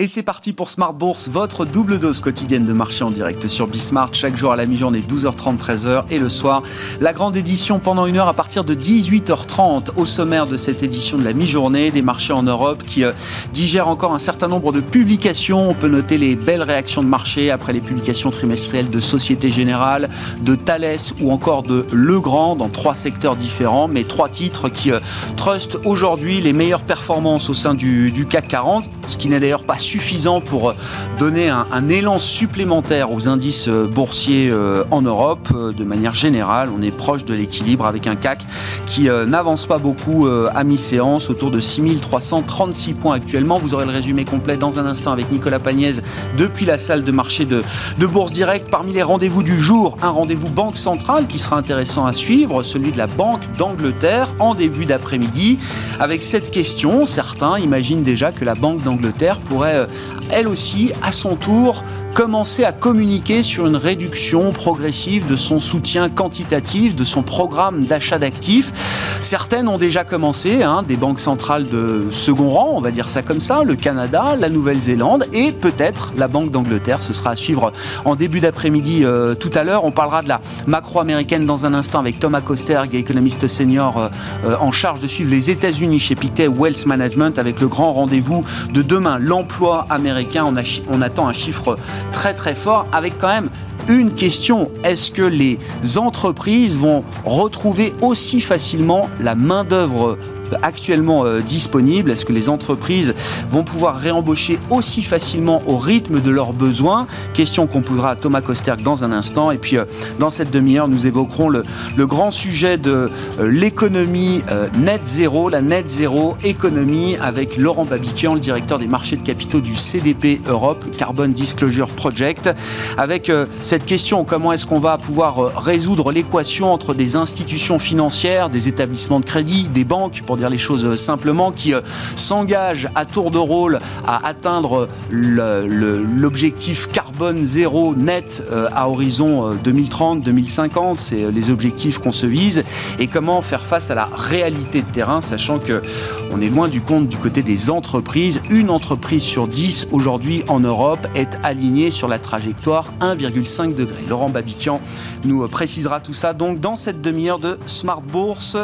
Et c'est parti pour Smart Bourse, votre double dose quotidienne de marché en direct sur Bismart, chaque jour à la mi-journée 12h30, 13h et le soir. La grande édition pendant une heure à partir de 18h30 au sommaire de cette édition de la mi-journée des marchés en Europe qui euh, digèrent encore un certain nombre de publications. On peut noter les belles réactions de marché après les publications trimestrielles de Société Générale, de Thales ou encore de Legrand dans trois secteurs différents, mais trois titres qui euh, trustent aujourd'hui les meilleures performances au sein du, du CAC 40, ce qui n'est d'ailleurs pas suffisant pour donner un, élan supplémentaire aux indices euh, boursiers euh, en Europe. Euh, de manière générale, on est proche de l'équilibre avec un CAC qui n'avance pas beaucoup à mi-séance, autour de 6336 points actuellement. Vous aurez le résumé complet dans un instant avec Nicolas Pagnès depuis la salle de marché de, de Bourse Direct. Parmi les rendez-vous du jour, un rendez-vous Banque Centrale qui sera intéressant à suivre, celui de la Banque d'Angleterre en début d'après-midi. Avec cette question, certains imaginent déjà que la Banque d'Angleterre pourrait elle aussi, à son tour, commencer à communiquer sur une réduction progressive de son soutien quantitatif, de son programme d'achat d'actifs. Certaines ont déjà commencé, hein, des banques centrales de second rang, on va dire ça comme ça, le Canada, la Nouvelle-Zélande et peut-être la Banque d'Angleterre. Ce sera à suivre en début d'après-midi euh, tout à l'heure. On parlera de la macro-américaine dans un instant avec Thomas Kosterg, économiste senior euh, euh, en charge de suivre les États-Unis chez Pictet Wealth Management avec le grand rendez-vous de demain, l'emploi américain. On, attend un chiffre très très fort avec quand même une question. Est-ce que les entreprises vont retrouver aussi facilement la main-d'œuvre actuellement euh, disponibles Est-ce que les entreprises vont pouvoir réembaucher aussi facilement au rythme de leurs besoins? Question qu'on posera à Thomas Kosterk dans un instant. Et puis, euh, dans cette demi-heure, nous évoquerons le, grand sujet de euh, l'économie net zéro, la net zéro économie, avec Laurent Babiquian, le directeur des marchés de capitaux du CDP Europe, Carbon Disclosure Project, avec cette question comment est-ce qu'on va pouvoir résoudre l'équation entre des institutions financières, des établissements de crédit, des banques, pour dire les choses euh, simplement, qui euh, s'engage à tour de rôle à atteindre l'objectif carbone zéro net euh, à horizon 2030-2050. C'est les objectifs qu'on se vise. Et comment faire face à la réalité de terrain, sachant que on est loin du compte du côté des entreprises. Une entreprise sur 10 aujourd'hui en Europe est alignée sur la trajectoire 1,5 degré. Laurent Babiquian nous précisera tout ça donc dans cette demi-heure de Smart Bourse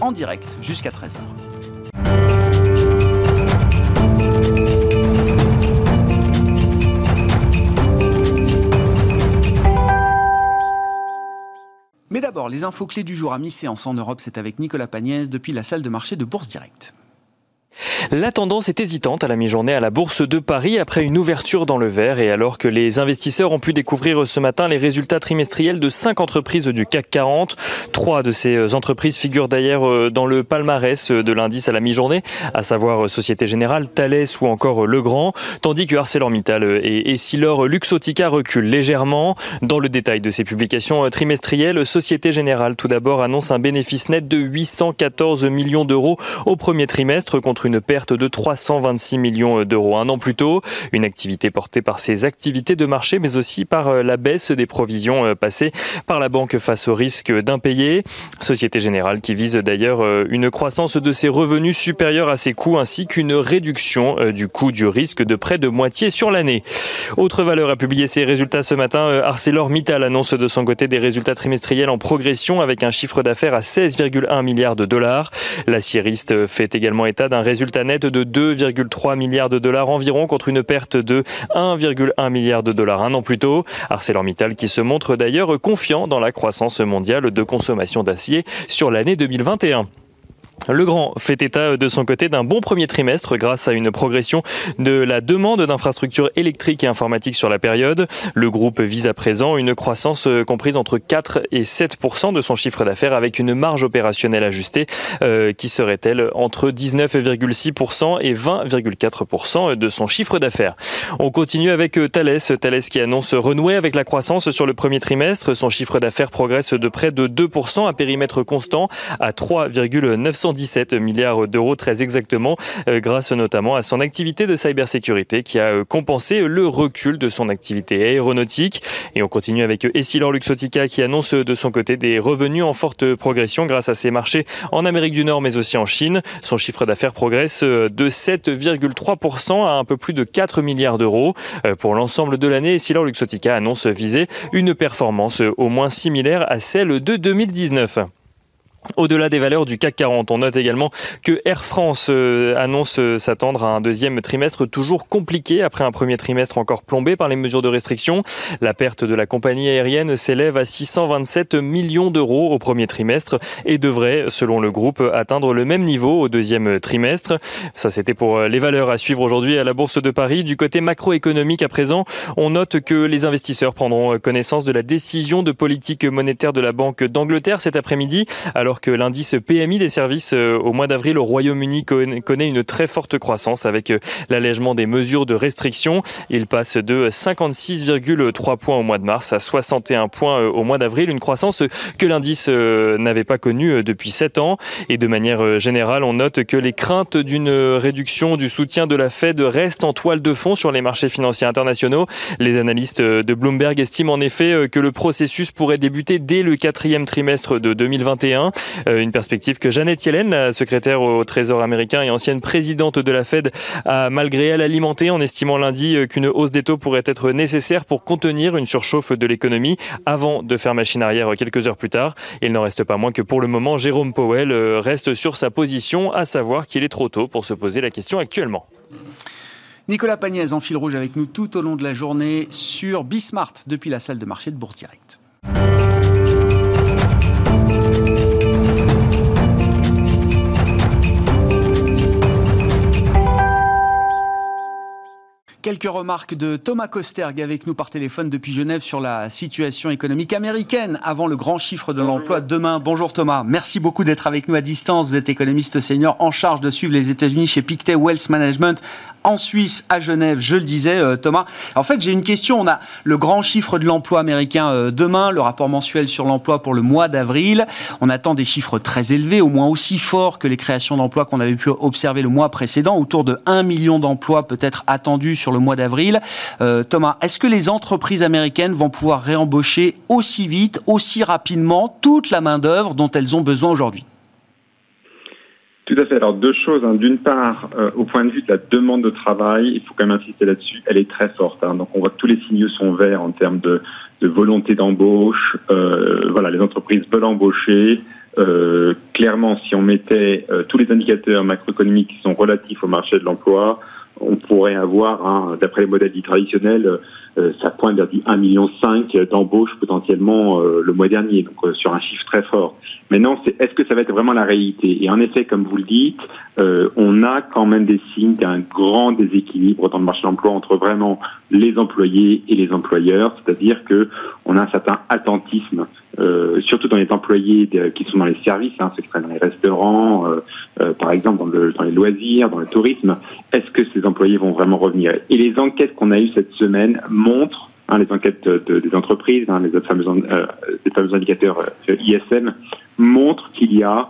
en direct jusqu'à 13h. Mais d'abord, les infos clés du jour à mi-séance en Europe, c'est avec Nicolas Pagnès depuis la salle de marché de Bourse Direct. La tendance est hésitante à la mi-journée à la Bourse de Paris après une ouverture dans le vert et alors que les investisseurs ont pu découvrir ce matin les résultats trimestriels de cinq entreprises du CAC 40. Trois de ces entreprises figurent d'ailleurs euh, dans le palmarès de l'indice à la mi-journée, à savoir Société Générale, Thales ou encore Legrand, tandis que ArcelorMittal et Essilor Luxotica reculent légèrement. Dans le détail de ces publications trimestrielles, Société Générale tout d'abord annonce un bénéfice net de 814 millions d'euros au premier trimestre contre une perte de 326 millions d'euros un an plus tôt. Une activité portée par ses activités de marché, mais aussi par euh, la baisse des provisions euh, passées par la banque face au risque d'impayé. Société Générale qui vise d'ailleurs euh, une croissance de ses revenus supérieure à ses coûts ainsi qu'une réduction du coût du risque de près de moitié sur l'année. Autre valeur a publié ses résultats ce matin. ArcelorMittal annonce de son côté des résultats trimestriels en progression avec un chiffre d'affaires à 16,1 milliards de dollars. L'acieriste fait également état d'un résultat résultat net de 2,3 milliards de dollars environ contre une perte de 1,1 milliard de dollars un an plus tôt. ArcelorMittal qui se montre d'ailleurs confiant dans la croissance mondiale de consommation d'acier sur l'année 2021. Le Grand fait état de son côté d'un bon premier trimestre grâce à une progression de la demande d'infrastructures électriques et informatiques sur la période. Le groupe vise à présent une croissance comprise entre 4 et 7% de son chiffre d'affaires avec une marge opérationnelle ajustée euh, qui serait-elle entre 19,6% et 20,4% de son chiffre d'affaires. On continue avec Thales, Thales qui annonce renouer avec la croissance sur le premier trimestre. Son chiffre d'affaires progresse de près de 2% à périmètre constant à 3,9 217 milliards d'euros très exactement, grâce notamment à son activité de cybersécurité qui a compensé le recul de son activité aéronautique. Et on continue avec Essilor Luxotica qui annonce de son côté des revenus en forte progression grâce à ses marchés en Amérique du Nord mais aussi en Chine. Son chiffre d'affaires progresse de 7,3% à un peu plus de 4 milliards d'euros. Pour l'ensemble de l'année, Essilor Luxotica annonce viser une performance au moins similaire à celle de 2019. Au-delà des valeurs du CAC 40, on note également que Air France euh, annonce euh, s'attendre à un deuxième trimestre toujours compliqué après un premier trimestre encore plombé par les mesures de restriction. La perte de la compagnie aérienne s'élève à 627 millions d'euros au premier trimestre et devrait, selon le groupe, atteindre le même niveau au deuxième trimestre. Ça, c'était pour euh, les valeurs à suivre aujourd'hui à la Bourse de Paris. Du côté macroéconomique, à présent, on note que les investisseurs prendront connaissance de la décision de politique monétaire de la Banque d'Angleterre cet après-midi, alors que l'indice PMI des services euh, au mois d'avril au Royaume-Uni connaît une très forte croissance avec euh, l'allègement des mesures de restriction. Il passe de 56,3 points au mois de mars à 61 points euh, au mois d'avril, une croissance que l'indice n'avait pas connue depuis 7 ans. Et de manière générale, on note que les craintes d'une réduction du soutien de la Fed restent en toile de fond sur les marchés financiers internationaux. Les analystes de Bloomberg estiment en effet que le processus pourrait débuter dès le quatrième trimestre de 2021. Euh, une perspective que Janet Yellen, secrétaire au Trésor américain et ancienne présidente de la Fed, a malgré elle alimenté en estimant lundi euh, qu'une hausse des taux pourrait être nécessaire pour contenir une surchauffe de l'économie avant de faire machine arrière quelques heures plus tard. Il n'en reste pas moins que pour le moment, Jérôme Powell euh, reste sur sa position, à savoir qu'il est trop tôt pour se poser la question actuellement. Nicolas Pagnès en fil rouge avec nous tout au long de la journée sur Bismart depuis la salle de marché de Bourse Direct. Quelques remarques de Thomas Kosterg avec nous par téléphone depuis Genève sur la situation économique américaine avant le grand chiffre de l'emploi demain. Bonjour Thomas, merci beaucoup d'être avec nous à distance. Vous êtes économiste senior en charge de suivre les États-Unis chez Pictet Wealth Management en Suisse, à Genève, je le disais euh, Thomas. En fait, j'ai une question. On a le grand chiffre de l'emploi américain euh, demain, le rapport mensuel sur l'emploi pour le mois d'avril. On attend des chiffres très élevés, au moins aussi forts que les créations d'emplois qu'on avait pu observer le mois précédent, autour de 1 million d'emplois peut-être attendus sur le mois d'avril. Euh, Thomas, est-ce que les entreprises américaines vont pouvoir réembaucher aussi vite, aussi rapidement toute la main-d'œuvre dont elles ont besoin aujourd'hui? Tout à fait. Alors deux choses. Hein. D'une part, euh, au point de vue de la demande de travail, il faut quand même insister là-dessus. Elle est très forte. Hein. Donc on voit que tous les signaux sont verts en termes de, de volonté d'embauche. Euh, voilà, les entreprises veulent embaucher. Euh, clairement, si on mettait euh, tous les indicateurs macroéconomiques qui sont relatifs au marché de l'emploi, on pourrait avoir, d'après les modèles dits traditionnels, euh, ça pointe vers 1,5 million d'embauches potentiellement euh, le mois dernier, donc euh, sur un chiffre très fort. Maintenant, c'est est-ce que ça va être vraiment la réalité? Et en effet, comme vous le dites, on a quand même des signes d'un grand déséquilibre dans le marché de l'emploi entre vraiment les employés et les employeurs, c'est-à-dire que on a un certain attentisme euh, surtout dans les employés qui sont dans les services, hein, ceux qui travaillent dans les restaurants, euh, euh, par exemple dans, le, dans, les loisirs, dans le tourisme, est-ce que ces employés vont vraiment revenir? Et les enquêtes qu'on a eues cette semaine montrent, hein, les enquêtes de, des entreprises, hein, les fameux, indicateurs ISM, montrent qu'il y a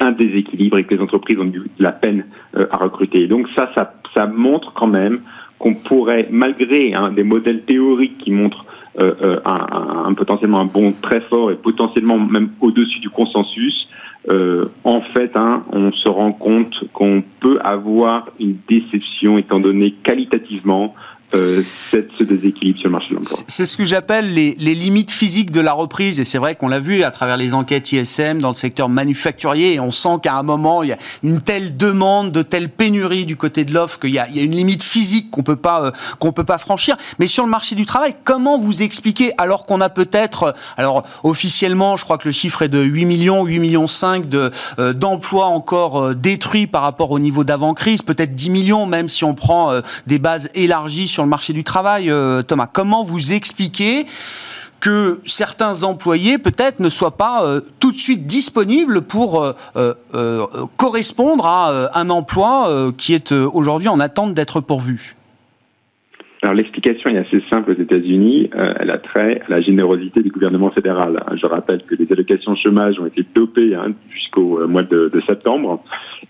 un déséquilibre et que les entreprises ont eu de la peine à recruter. Donc ça, ça, montre quand même qu'on pourrait, malgré des modèles théoriques qui montrent euh, euh, un, un, potentiellement un bond très fort et potentiellement même au-dessus du consensus, euh, en fait, hein, on se rend compte qu'on peut avoir une déception étant donné qualitativement euh, ce déséquilibre sur le marché de l'emploi. C'est ce que j'appelle les, les, limites physiques de la reprise, et c'est vrai qu'on l'a vu à travers les enquêtes ISM dans le secteur manufacturier, et on sent qu'à un moment, il y a une telle demande, de telle pénurie du côté de l'offre, qu'il y, y a, une limite physique qu'on euh, qu'on peut pas franchir. Mais sur le marché du travail, comment vous expliquez, alors qu'on a peut-être, euh, alors officiellement, je crois que le chiffre est de 8 millions, 8 millions 5 de, euh, d'emplois encore détruits par rapport au niveau d'avant-crise, peut-être 10 millions, même si on prend des bases élargies sur le marché du travail, euh, Thomas. Comment vous expliquez que certains employés peut-être ne soient pas euh, tout de suite disponibles pour euh, correspondre à un emploi qui est aujourd'hui en attente d'être pourvu? Alors l'explication est assez simple aux États-Unis. Euh, elle a trait à la générosité du gouvernement fédéral. Je rappelle que les allocations chômage ont été dopées hein, jusqu'au mois de, septembre.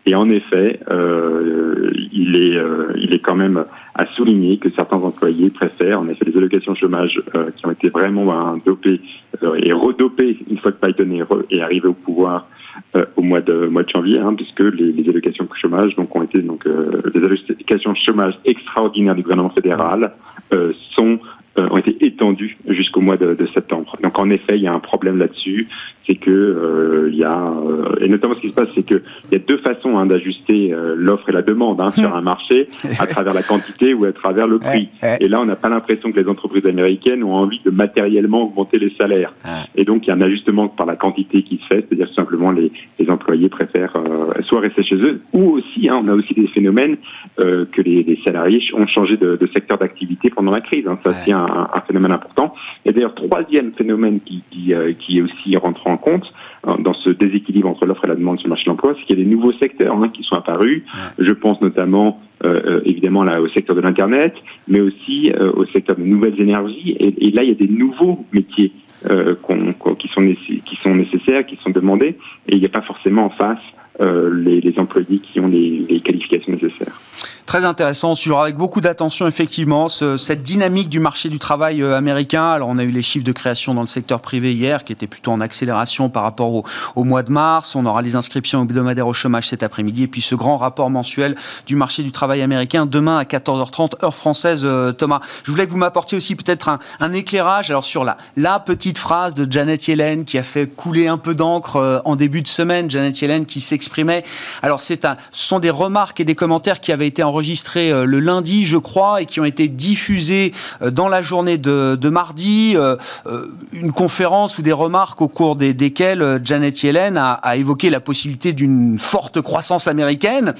Et en effet, euh, il, est, euh, il est quand même à souligner que certains employés préfèrent en effet les allocations chômage euh, qui ont été vraiment ben, dopées et redopées une fois que Biden est, est arrivé au pouvoir euh, au mois de mois de janvier, hein, puisque les, les allocations chômage donc ont été donc euh, les allocations chômage extraordinaires du gouvernement fédéral euh, sont ont été étendues jusqu'au mois de, de, septembre. Donc en effet, il y a un problème là-dessus c'est que euh, il y a euh, et notamment ce qui se passe, c'est que il y a deux façons hein, d'ajuster euh, l'offre et la demande hein, sur un marché à travers la quantité ou à travers le prix. Et là, on n'a pas l'impression que les entreprises américaines ont envie de matériellement augmenter les salaires. Et donc, il y a un ajustement par la quantité qui se fait, c'est-à-dire simplement les, les employés préfèrent soit rester chez eux, ou aussi, hein, on a aussi des phénomènes que les, les, salariés ont changé de, de secteur d'activité pendant la crise. Hein. Ça, c'est un, un, phénomène important. Et d'ailleurs, troisième phénomène qui, qui, qui est aussi rentrant compte hein, dans ce déséquilibre entre l'offre et la demande sur le marché de l'emploi, c'est qu'il y a des nouveaux secteurs hein, qui sont apparus. Je pense notamment euh, euh, évidemment là au secteur de l'internet, mais aussi euh, au secteur de nouvelles énergies. Et, et, là, il y a des nouveaux métiers euh, qui sont qui sont nécessaires, qui sont demandés, et il n'y a pas forcément en face les, les, employés qui ont les, les qualifications nécessaires. Très intéressant, on suivra avec beaucoup d'attention effectivement ce, cette dynamique du marché du travail euh, américain. Alors on a eu les chiffres de création dans le secteur privé hier qui étaient plutôt en accélération par rapport au, au mois de mars. On aura les inscriptions hebdomadaires au chômage cet après-midi et puis ce grand rapport mensuel du marché du travail américain demain à 14h30 heure française. Euh, Thomas, je voulais que vous m'apportiez aussi peut-être un, un, éclairage alors sur la, la petite phrase de Janet Yellen qui a fait couler un peu d'encre euh, en début de semaine. Janet Yellen qui s'exprimait. Alors c'est un, ce sont des remarques et des commentaires qui avaient été enregistrés enregistrés euh, le lundi, je crois, et qui ont été diffusés euh, dans la journée de, mardi. Euh, une conférence ou des remarques au cours des, desquelles Janet Yellen a, a évoqué la possibilité d'une forte croissance américaine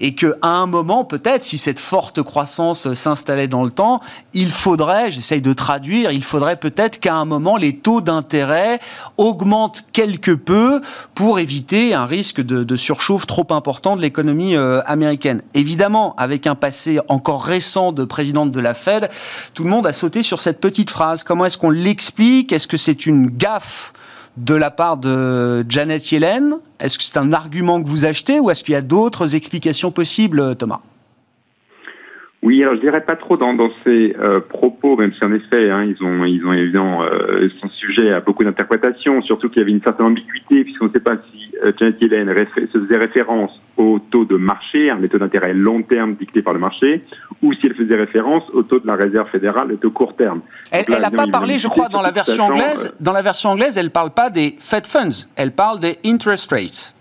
et que à un moment, peut-être, si cette forte croissance s'installait dans le temps, il faudrait, j'essaye de traduire, il faudrait peut-être qu'à un moment les taux d'intérêt augmentent quelque peu pour éviter un risque de, de surchauffe trop important de l'économie américaine. Évidemment, avec un passé encore récent de présidente de la Fed, tout le monde a sauté sur cette petite phrase. Comment est-ce qu'on l'explique? Est-ce que c'est une gaffe de la part de Janet Yellen? Est-ce que c'est un argument que vous achetez ou est-ce qu'il y a d'autres explications possibles, Thomas? Oui, alors je dirais pas trop dans, dans ces euh, propos, même si en effet, hein, ils ont, ils ont évidemment, euh, sont sujets à beaucoup d'interprétations, surtout qu'il y avait une certaine ambiguïté, puisqu'on ne sait pas si euh, Janet Yellen se faisait référence au taux de marché, un taux d'intérêt long terme dicté par le marché, ou si elle faisait référence au taux de la réserve fédérale, le taux court terme. Elle n'a pas parlé, je crois, dans la version anglaise. Dans la version anglaise, elle parle pas des Fed funds, elle parle des interest rates.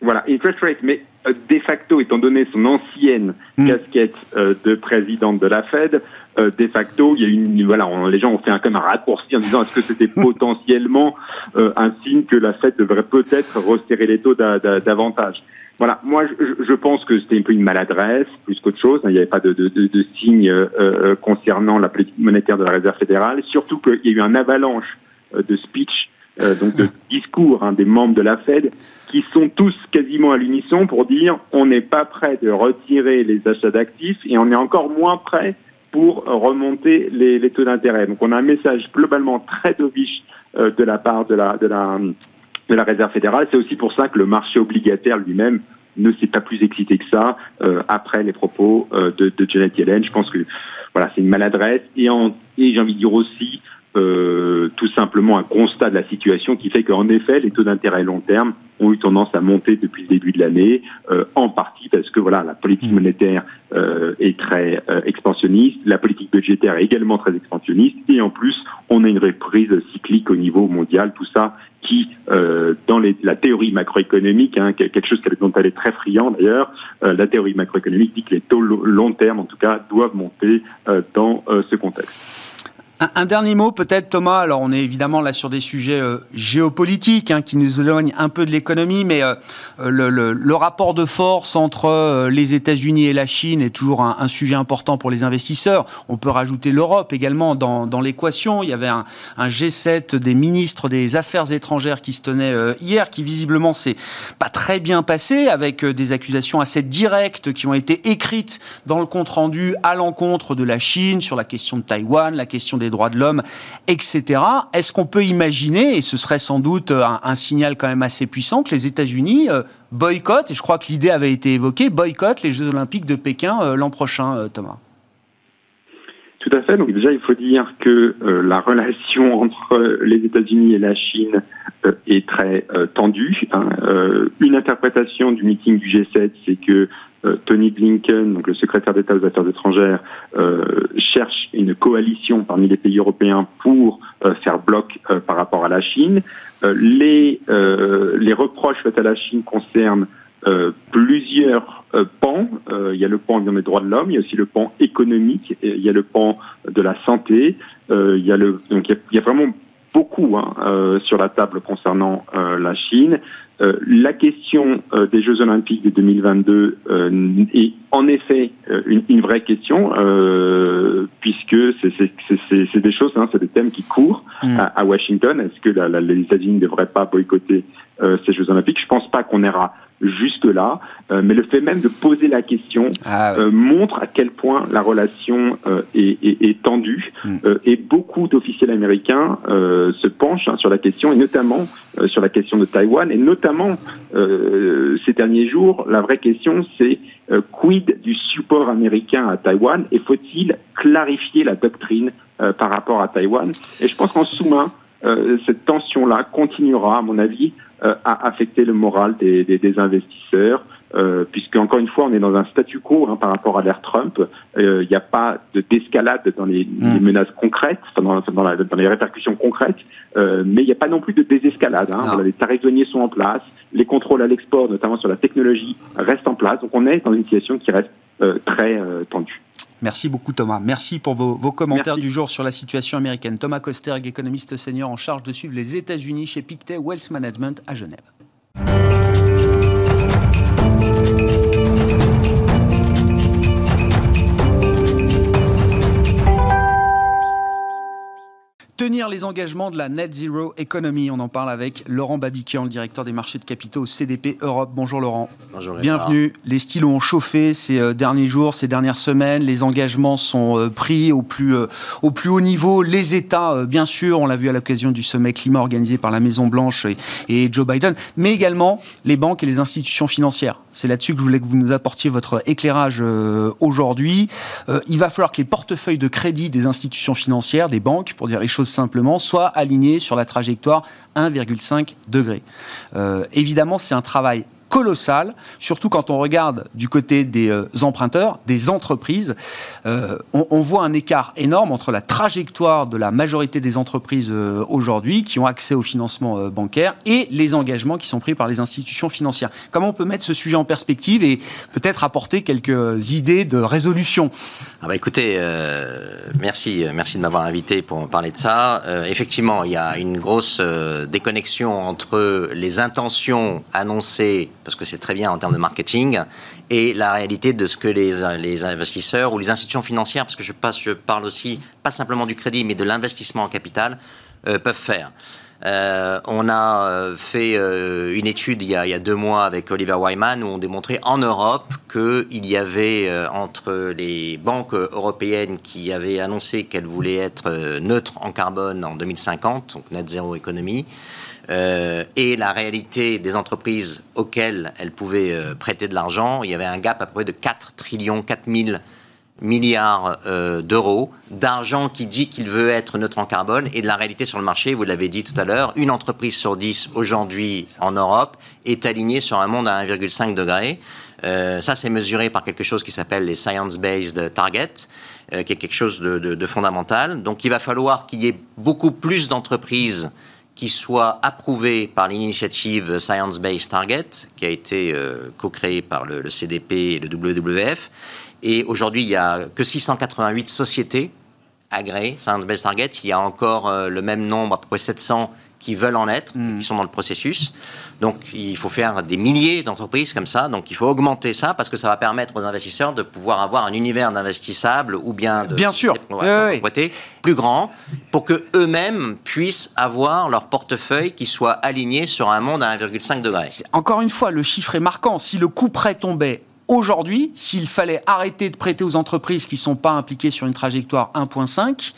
Voilà, interest rates, mais euh, de facto, étant donné son ancienne mm. casquette euh, de présidente de la Fed, euh, de facto, il y a une, voilà, les gens ont fait un, comme un raccourci en disant est-ce que c'était potentiellement un signe que la Fed devrait peut-être resserrer les taux davantage. Voilà, moi je, je pense que c'était un peu une maladresse plus qu'autre chose. Il n'y avait pas de, de, de, de signe concernant la politique monétaire de la Réserve fédérale, surtout qu'il y a eu un avalanche de speech euh, donc de discours hein, des membres de la Fed, qui sont tous quasiment à l'unisson pour dire on n'est pas prêt de retirer les achats d'actifs et on est encore moins prêt pour remonter les, les taux d'intérêt. Donc on a un message globalement très dovish euh, de la part de la, de la, de la Réserve fédérale. C'est aussi pour ça que le marché obligataire lui-même ne s'est pas plus excité que ça euh, après les propos euh, de, de Janet Yellen. Je pense que voilà, c'est une maladresse et, en, et j'ai envie de dire aussi simplement un constat de la situation qui fait qu'en effet, les taux d'intérêt long terme ont eu tendance à monter depuis le début de l'année, euh, en partie parce que voilà, la politique mmh. monétaire euh, est très euh, expansionniste, la politique budgétaire est également très expansionniste, et en plus, on a une reprise cyclique au niveau mondial, tout ça qui, euh, dans les, la théorie macroéconomique, hein, quelque chose dont elle est très friand d'ailleurs, euh, la théorie macroéconomique dit que les taux long terme, en tout cas, doivent monter dans ce contexte. Un, dernier mot peut-être Thomas, alors on est évidemment là sur des sujets euh, géopolitiques hein, qui nous éloignent un peu de l'économie, mais euh, le, rapport de force entre euh, les États-Unis et la Chine est toujours un, sujet important pour les investisseurs. On peut rajouter l'Europe également dans, l'équation. Il y avait un, un, G7 des ministres des Affaires étrangères qui se tenait hier, qui visiblement s'est pas très bien passé, avec des accusations assez directes qui ont été écrites dans le compte rendu à l'encontre de la Chine sur la question de Taïwan, la question des droits de l'homme, etc. Est-ce qu'on peut imaginer, et ce serait sans doute un, signal quand même assez puissant, que les États-Unis euh, boycottent, et je crois que l'idée avait été évoquée, boycottent les Jeux Olympiques de Pékin euh, l'an prochain, euh, Thomas? Tout à fait. Donc déjà, il faut dire que la relation entre les États-Unis et la Chine est très tendue. Hein. une interprétation du meeting du G7, c'est que euh, Tony Blinken, donc le secrétaire d'État aux Affaires étrangères, euh, cherche une coalition parmi les pays européens pour euh, faire bloc par rapport à la Chine. les, les reproches faits à la Chine concernent plusieurs pans. il y a le pan des droits de l'homme, il y a aussi le pan économique, il y a le pan de la santé. il y a le donc il y a, vraiment beaucoup hein, sur la table concernant la Chine. Euh, la question euh, des Jeux Olympiques de 2022 euh, est en effet une, une, vraie question, puisque c'est des choses, hein, c'est des thèmes qui courent mm. à, à, Washington. Est-ce que la, la, les États-Unis ne devraient pas boycotter ces Jeux Olympiques? Je pense pas qu'on ira jusque-là, euh, mais le fait même de poser la question ah euh, montre à quel point la relation euh, est, est, est, tendue. Hmm. et beaucoup d'officiels américains se penchent hein, sur la question et notamment sur la question de Taïwan. Et notamment ces derniers jours, la vraie question c'est quid du support américain à Taïwan? Et faut-il clarifier la doctrine par rapport à Taïwan? Et je pense qu'en sous-main, cette tension-là continuera, à mon avis, euh, à affecter le moral des, des, des investisseurs. Euh, puisque encore une fois, on est dans un statu quo hein, par rapport à l'ère Trump. Euh, il n'y a pas d'escalade dans les, les, menaces concrètes, dans, dans, la, dans, les répercussions concrètes, euh, mais il n'y a pas non plus de désescalade. Hein. Voilà, les tarifs douaniers sont en place, les contrôles à l'export, notamment sur la technologie, restent en place. Donc on est dans une situation qui reste euh, très tendue. Merci beaucoup Thomas. Merci pour vos, vos commentaires du jour sur la situation américaine. Thomas Kosterg, économiste senior en charge de suivre les États-Unis chez Pictet Wealth Management à Genève. Tenir les engagements de la Net Zero Economy. On en parle avec Laurent Babiquian, le directeur des marchés de capitaux au CDP Europe. Bonjour Laurent. Bonjour. Bienvenue. Les stylos ont chauffé ces euh, derniers jours, ces dernières semaines. Les engagements sont euh, pris au plus, euh, au plus haut niveau. Les États, bien sûr, on l'a vu à l'occasion du sommet climat organisé par la Maison Blanche et Joe Biden, mais également les banques et les institutions financières. C'est là-dessus que je voulais que vous nous apportiez votre éclairage aujourd'hui. il va falloir que les portefeuilles de crédit des institutions financières, des banques, pour dire les choses simplement, soit aligné sur la trajectoire 1,5 degré. Euh, évidemment, c'est un travail colossal, surtout quand on regarde du côté des euh, emprunteurs, des entreprises. Euh, on, voit un écart énorme entre la trajectoire de la majorité des entreprises euh, aujourd'hui qui ont accès au financement bancaire et les engagements qui sont pris par les institutions financières. Comment on peut mettre ce sujet en perspective et peut-être apporter quelques idées de résolution? Ah bah Écoutez, merci, merci de m'avoir invité pour parler de ça. effectivement, il y a une grosse déconnexion entre les intentions annoncées parce que c'est très bien en termes de marketing, et la réalité de ce que les, les investisseurs ou les institutions financières, parce que je, passe, je parle aussi pas simplement du crédit, mais de l'investissement en capital, euh, peuvent faire. Euh, on a euh, fait une étude il y, a, il y, a, deux mois avec Oliver Wyman où on démontrait en Europe qu'il y avait entre les banques européennes qui avaient annoncé qu'elles voulaient être neutres en carbone en 2050, donc net zéro économie, euh, et la réalité des entreprises auxquelles elles pouvaient euh, prêter de l'argent, il y avait un gap à peu près de 4 trillions, 4 000 milliards euh, d'euros d'argent qui dit qu'il veut être neutre en carbone et de la réalité sur le marché, vous l'avez dit tout à l'heure, une entreprise sur 10 aujourd'hui en Europe est alignée sur un monde à 1,5 degré. ça, c'est mesuré par quelque chose qui s'appelle les Science-Based Targets, qui est quelque chose de, fondamental. Donc, il va falloir qu'il y ait beaucoup plus d'entreprises qui soit approuvé par l'initiative Science Based Target, qui a été euh, co-créée par le, CDP et le WWF. Et aujourd'hui, il n'y a que 688 sociétés agréés, Science Based Target. Il y a encore le même nombre, à peu près 700 qui veulent en être, Hmm. qui sont dans le processus. Donc il faut faire des milliers d'entreprises comme ça. Donc il faut augmenter ça parce que ça va permettre aux investisseurs de pouvoir avoir un univers d'investissables ou bien de Bien sûr. Oui, plus grand pour que eux-mêmes puissent avoir leur portefeuille qui soit aligné sur un monde à 1,5 degré. Encore une fois, le chiffre est marquant. Si le coût prêt tombait aujourd'hui, s'il fallait arrêter de prêter aux entreprises qui ne sont pas impliquées sur une trajectoire 1.5,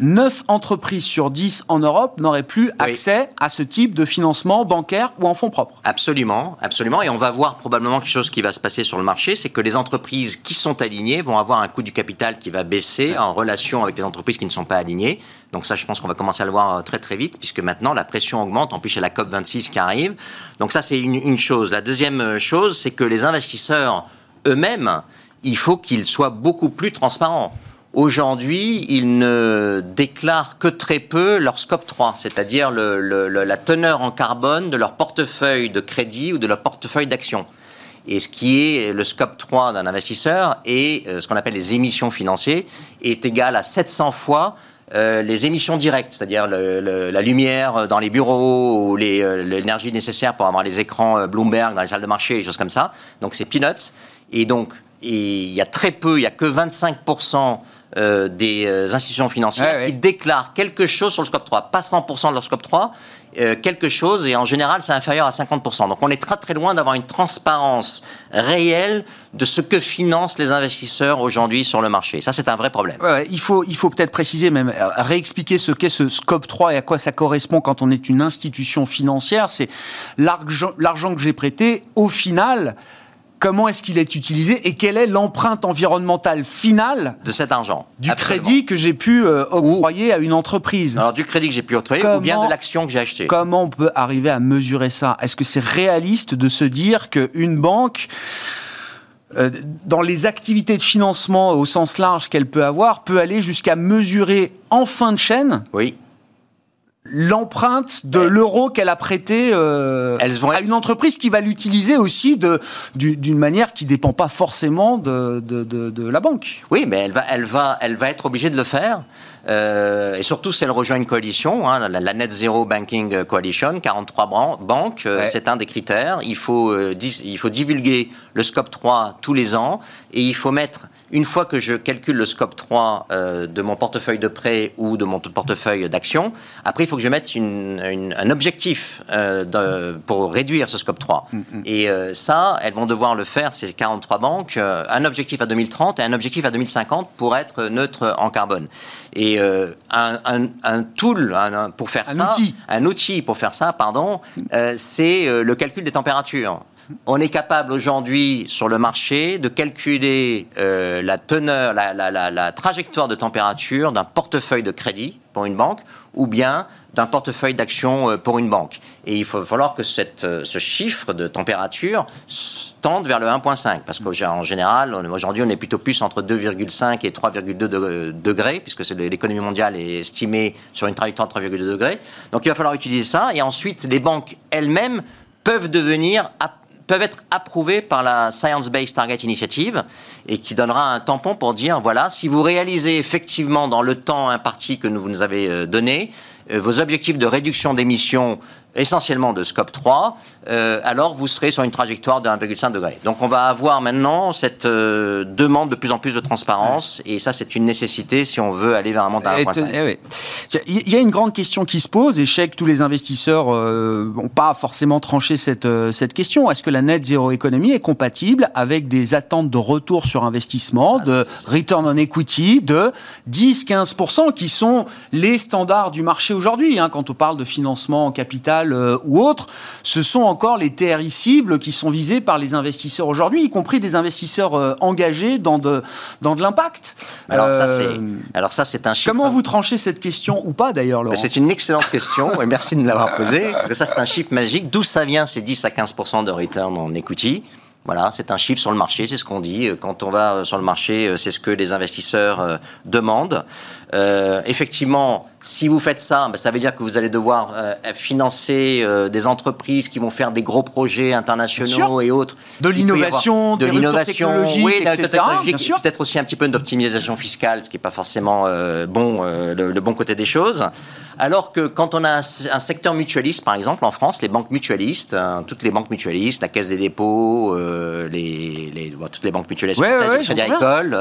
9 entreprises sur 10 en Europe n'auraient plus accès à ce type de financement bancaire ou en fonds propres. Absolument, absolument. Et on va voir probablement quelque chose qui va se passer sur le marché, c'est que les entreprises qui sont alignées vont avoir un coût du capital qui va baisser en relation avec les entreprises qui ne sont pas alignées. Donc ça, je pense qu'on va commencer à le voir euh, très très vite, puisque maintenant la pression augmente. En plus, il y a la COP 26 qui arrive. Donc ça, c'est une, une chose. La deuxième euh, chose, c'est que les investisseurs eux-mêmes, il faut qu'ils soient beaucoup plus transparents. Aujourd'hui, ils ne déclarent que très peu leur scope 3, c'est-à-dire la teneur en carbone de leur portefeuille de crédit ou de leur portefeuille d'action. Et ce qui est le scope 3 d'un investisseur et euh, ce qu'on appelle les émissions financières est égal à 700 fois euh, les émissions directes, c'est-à-dire la lumière dans les bureaux ou euh, l'énergie nécessaire pour avoir les écrans Bloomberg dans les salles de marché, des choses comme ça. Donc c'est peanuts. Et donc il y a très peu, il y a que 25% euh, des euh, institutions financières Ouais, ouais. qui déclarent quelque chose sur le scope 3, pas 100% de leur scope 3, euh, quelque chose, et en général, c'est inférieur à 50%. Donc on est très très loin d'avoir une transparence réelle de ce que financent les investisseurs aujourd'hui sur le marché. Ça, c'est un vrai problème. Ouais, il faut, il faut peut-être préciser, même réexpliquer ce qu'est ce scope 3 et à quoi ça correspond quand on est une institution financière. C'est l'argent l'argent que j'ai prêté, au final, comment est-ce qu'il est utilisé et quelle est l'empreinte environnementale finale De cet argent. du Absolument. crédit que j'ai pu euh, octroyer à une entreprise? Alors du crédit que j'ai pu octroyer ou bien Comment- de l'action que j'ai achetée. Comment on peut arriver à mesurer ça? Est-ce que c'est réaliste de se dire qu'une banque, euh, dans les activités de financement au sens large qu'elle peut avoir, peut aller jusqu'à mesurer en fin de chaîne? Oui. L'empreinte de l'euro qu'elle a prêté euh, Elles vont à une entreprise qui va l'utiliser aussi de- du- d'une manière qui dépend pas forcément de, de- de- de la banque Oui, mais elle va, elle va, elle va être obligée de le faire. Euh, et surtout, si elle rejoint une coalition, hein, la, la Net Zero Banking Coalition, 43 bran- banques, euh, Ouais. c'est un des critères. Il faut, euh, dis- il faut divulguer le scope 3 tous les ans et il faut mettre, une fois que je calcule le scope 3 euh, de mon portefeuille de prêt ou de mon portefeuille d'action, après, il faut que je mette une- une- un objectif de- pour réduire ce scope 3. Et euh, ça, elles vont devoir le faire, ces 43 banques, un objectif à 2030 et un objectif à 2050 pour être neutre en carbone. Et euh, un, un- un tool un- un- pour faire Un ça, outil. un outil pour faire ça, pardon, euh, c'est euh, le calcul des températures. On est capable aujourd'hui sur le marché de calculer euh, la teneur, la, trajectoire de température d'un portefeuille de crédit pour une banque ou bien d'un portefeuille d'action euh, pour une banque. Et il faut falloir que euh, ce chiffre de température tende vers le 1.5 parce qu'en général, aujourd'hui, on est plutôt plus entre 2,5 et 3,2 de- degrés puisque l'économie mondiale est estimée sur une trajectoire de 3,2 degrés. Donc il va falloir utiliser ça et ensuite les banques elles-mêmes peuvent devenir ap- peuvent être approuvées par la Science Based Target Initiative et qui donnera un tampon pour dire voilà si vous réalisez effectivement dans le temps imparti que vous nous avez euh, donné vos objectifs de réduction d'émissions essentiellement de scope 3 euh, alors vous serez sur une trajectoire de 1,5 degré donc on va avoir maintenant cette euh, demande de plus en plus de transparence et ça c'est une nécessité si on veut aller vers un monde à Eh, 1,5 eh. Il y a une grande question qui se pose, et je sais que tous les investisseurs n'ont pas forcément tranché cette, euh, cette question. Est-ce que la net zero economy est compatible avec des attentes de retour sur investissement, Ah, de return on equity de 10-15%, qui sont les standards du marché aujourd'hui hein, Quand on parle de financement en capital euh, ou autre, ce sont encore les TRI cibles qui sont visés par les investisseurs aujourd'hui, y compris des investisseurs euh, engagés dans de, dans de l'impact. alors ça c'est Euh, alors ça c'est un chiffre Comment vous tranchez cette question ou pas d'ailleurs, Laurent? C'est une excellente question et merci de me l'avoir posée. Parce que ça, c'est un chiffre magique. D'où ça vient ces 10 à 15% de return en equity? Voilà, c'est un chiffre sur le marché, c'est ce qu'on dit. Quand on va sur le marché, c'est ce que les investisseurs demandent. Euh, effectivement, si vous faites ça, ben, ça veut dire que vous allez devoir euh, financer euh, des entreprises qui vont faire des gros projets internationaux et autres. De l'innovation, de l'innovation, oui, peut-être aussi un petit peu d'optimisation fiscale, ce qui n'est pas forcément bon, le, bon côté des choses. Alors que quand on a un, secteur mutualiste, par exemple, en France, les banques mutualistes, hein, toutes les banques mutualistes, la Caisse des dépôts, les, toutes les banques mutualistes, ouais, ouais, Crédit Agricole,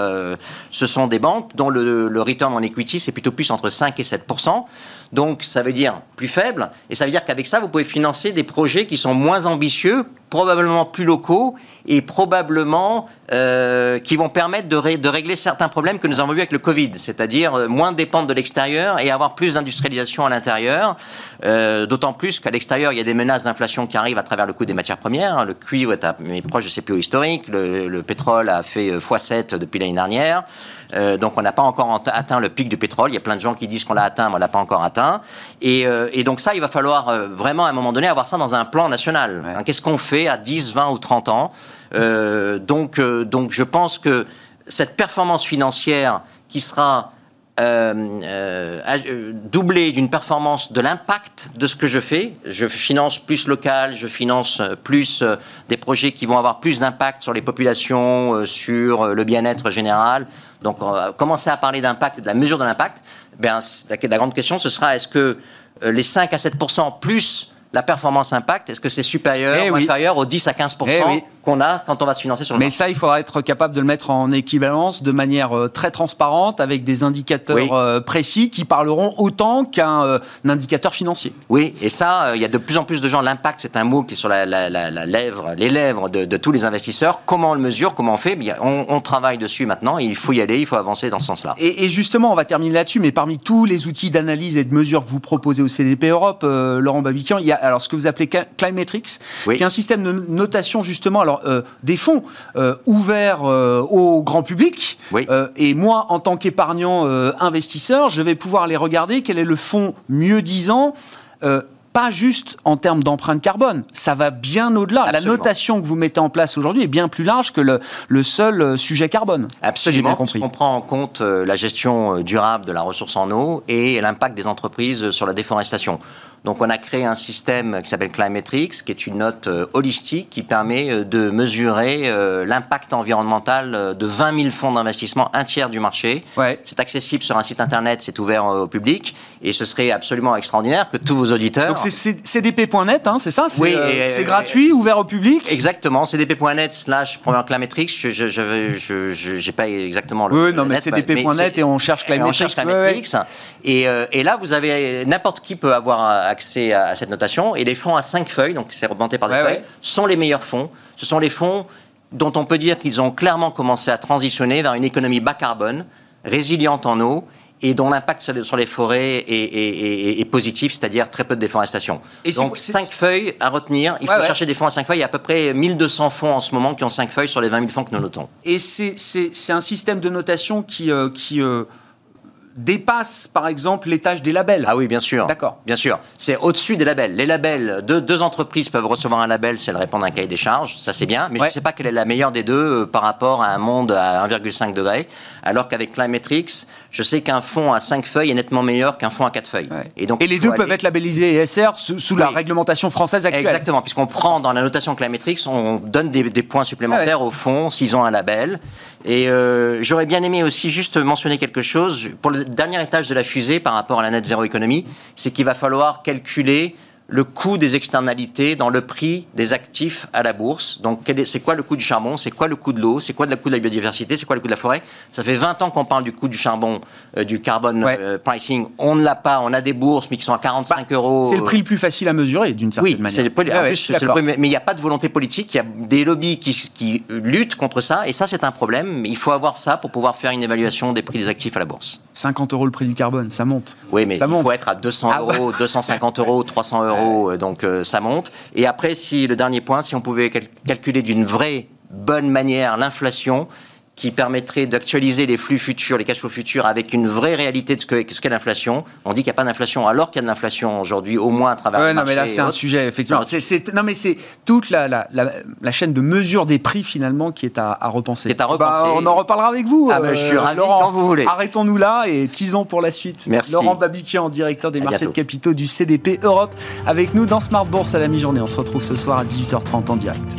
ce sont des banques dont le, le return en equity, c'est plutôt plus entre 5 et 7% donc ça veut dire plus faible, et ça veut dire qu'avec ça, vous pouvez financer des projets qui sont moins ambitieux, probablement plus locaux, et probablement euh, qui vont permettre de, de, régler certains problèmes que nous avons vus avec le Covid, c'est-à-dire euh, moins dépendre de l'extérieur et avoir plus d'industrialisation à l'intérieur, euh, d'autant plus qu'à l'extérieur, il y a des menaces d'inflation qui arrivent à travers le coût des matières premières. Le cuivre est à, proche de ses plus hauts historiques, le, le, pétrole a fait x7 depuis l'année dernière. Euh, donc on n'a pas encore atteint le pic du pétrole. Il y a plein de gens qui disent qu'on l'a atteint, mais on l'a pas encore atteint. Et, donc ça, il va falloir vraiment à un moment donné avoir ça dans un plan national. Hein, qu'est-ce qu'on fait à 10, 20 ou 30 ans donc, donc je pense que cette performance financière qui sera doublée d'une performance de l'impact de ce que je fais. Je finance plus local, je finance plus des projets qui vont avoir plus d'impact sur les populations, sur le bien-être général. Donc, commencer à parler d'impact et de la mesure de l'impact. Ben, la, grande question, ce sera est-ce que euh, les 5 à 7% plus la performance impact, est-ce que c'est supérieur eh ou inférieur aux 10 à 15 eh qu'on a quand on va se financer sur le Mais ça, il faudra être capable de le mettre en équivalence de manière euh, très transparente, avec des indicateurs euh, précis qui parleront autant qu'un euh, indicateur financier. Oui, et ça, il y a de plus en plus de gens. L'impact, c'est un mot qui est sur la, lèvre, les lèvres de, tous les investisseurs. Comment on le mesure Comment on fait? On, on, travaille dessus maintenant. il faut y aller, il faut avancer dans ce sens-là. Et, justement, on va terminer là-dessus. Mais parmi tous les outils d'analyse et de mesure que vous proposez au CDP Europe, Laurent Babiquian, il y a alors ce que vous appelez Climatrix, qui est un système de notation justement, alors euh, des fonds euh, ouverts euh, au grand public. et moi, en tant qu'épargnant investisseur, je vais pouvoir les regarder. Quel est le fonds mieux disant pas juste en termes d'empreinte carbone, ça va bien au-delà. La notation que vous mettez en place aujourd'hui est bien plus large que le, le seul sujet carbone. Absolument, compris. on prend en compte la gestion durable de la ressource en eau et l'impact des entreprises sur la déforestation. Donc on a créé un système qui s'appelle Climatrix, qui est une note euh, holistique qui permet euh, de mesurer euh, l'impact environnemental de 20 000 fonds d'investissement, un tiers du marché. C'est accessible sur un site internet, c'est ouvert au public, et ce serait absolument extraordinaire que tous vos auditeurs... Donc c'est cdp.net, hein, c'est ça? Oui. c'est gratuit, ouvert au public? Exactement, cdp.net slash programme Climatrix, je n'ai pas exactement le... Oui, non, mais cdp.net et on cherche Climatrix. Et, et là, vous avez... N'importe qui peut avoir accès à, cette notation. Et les fonds à 5 feuilles, donc c'est remonté par des feuilles, sont les meilleurs fonds. Ce sont les fonds dont on peut dire qu'ils ont clairement commencé à transitionner vers une économie bas carbone, résiliente en eau et dont l'impact sur les forêts est, positif, c'est-à-dire très peu de déforestation. Et Donc 5 feuilles à retenir, il faut chercher des fonds à 5 feuilles, il y a à peu près 1200 fonds en ce moment qui ont 5 feuilles sur les 20 000 fonds que nous notons. Et c'est un système de notation qui... Euh, qui euh, dépasse, par exemple, l'étage des labels. Ah oui, bien sûr. D'accord. Bien sûr. C'est au-dessus des labels. Les labels, deux, deux, entreprises peuvent recevoir un label si elles répondent à un cahier des charges. Ça, c'est bien. Mais je ne sais pas quelle est la meilleure des deux euh, par rapport à un monde à 1,5 degré. Alors qu'avec Climatrix, je sais qu'un fonds à 5 feuilles est nettement meilleur qu'un fonds à 4 feuilles. Et, donc, et les deux peuvent être labellisés ESR sous, la réglementation française actuelle. Exactement. Puisqu'on prend dans la notation Climatrix, on donne des, points supplémentaires aux fonds s'ils ont un label. Et euh, j'aurais bien aimé aussi juste mentionner quelque chose. Pour le dernier étage de la fusée par rapport à la net zéro économie, c'est qu'il va falloir calculer le coût des externalités dans le prix des actifs à la bourse. Donc, c'est quoi le coût du charbon? C'est quoi le coût de l'eau? C'est quoi le coût de la biodiversité? C'est quoi le coût de la forêt? Ça fait 20 ans qu'on parle du coût du charbon, euh, du carbone euh, pricing. On ne l'a pas. On a des bourses, mais qui sont à 45 bah, euros. C'est le prix le plus facile à mesurer, d'une certaine oui, manière. Le, mais il n'y a pas de volonté politique. Il y a des lobbies qui, qui luttent contre ça. Et ça, c'est un problème. Il faut avoir ça pour pouvoir faire une évaluation des prix des actifs à la bourse. 50 euros le prix du carbone, ça monte. Oui, mais il faut être à 200 ah euros, 250 euros, 300 euros. Euh, donc euh, ça monte. Et après, si le dernier point, si on pouvait calculer d'une vraie bonne manière l'inflation, qui permettrait d'actualiser les flux futurs, les cash flows futurs avec une vraie réalité de ce qu'est ce l'inflation. On dit qu'il n'y a pas d'inflation alors qu'il y a de l'inflation aujourd'hui, au moins à travers ouais, le non, mais là, c'est un sujet, effectivement. C'est, non, mais c'est toute la, la, la, chaîne de mesure des prix, finalement, qui est à, à repenser. Qui est à repenser. Bah, on en reparlera avec vous. Ah, je suis euh, ravi quand vous voulez. Arrêtons-nous là et tisons pour la suite. Merci. Laurent Babiquian, directeur des marchés de capitaux du CDP Europe, avec nous dans Smart Bourse à la mi-journée. On se retrouve ce soir à 18h30 en direct.